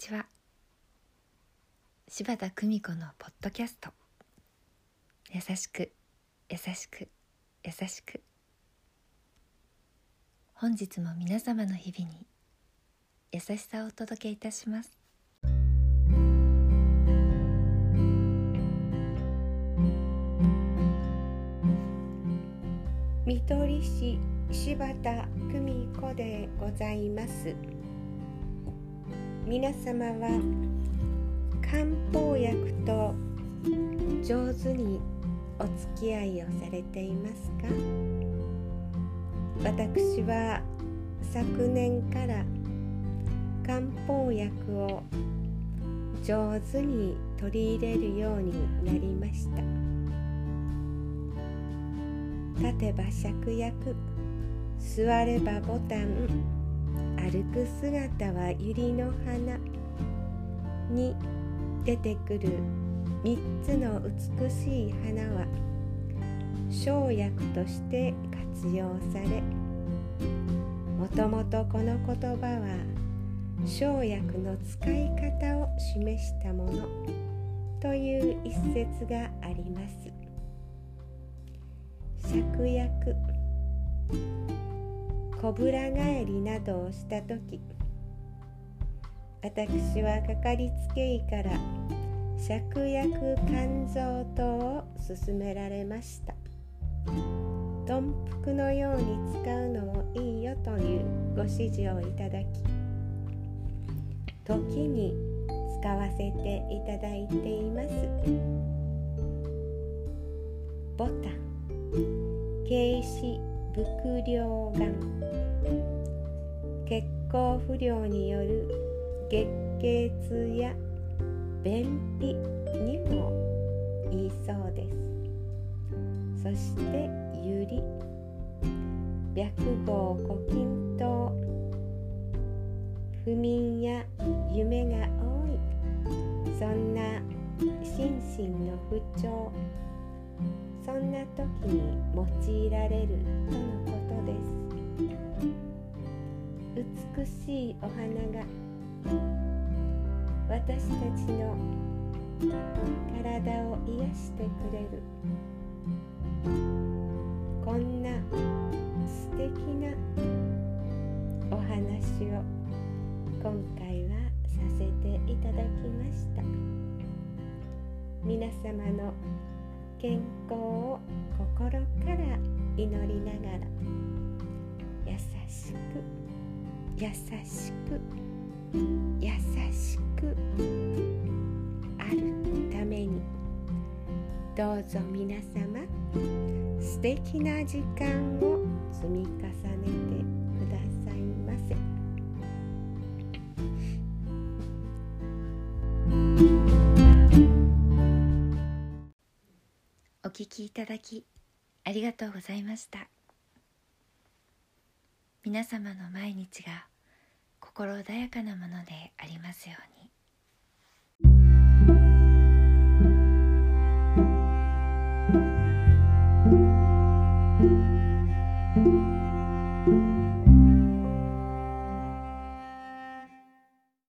ちは。柴田久美子のポッドキャスト。優しく優しく優しく。本日も皆様の日々に優しさをお届けいたします。見取り師柴田久美子でございます。皆様は漢方薬と上手にお付き合いをされていますか？私は昨年から漢方薬を上手に取り入れるようになりました。立てば芍薬座ればボタン歩く姿は百合の花に出てくる3つの美しい花は生薬として活用されもともとこの言葉は生薬の使い方を示したものという一節があります。芍薬こぶら返りなどをした時私はかかりつけ医から芍薬肝臓糖を勧められました。豚腹のように使うのもいいよというご指示をいただき時に使わせていただいています。ボタン軽視伏量が血行不良による月経痛や便秘にもいいそうです。そしてゆり白毫古筋糖。不眠や夢が多い。そんな心身の不調。そんな時に用いられるとのことです。美しいお花が私たちの体を癒してくれる。こんな素敵なお話を今回はさせていただきました。皆様の健康を心から祈りながら優しく優しく優しくあるためにどうぞ皆様素敵な時間を積み重ねて聴きいただきありがとうございました皆様の毎日が心穏やかなものでありますように。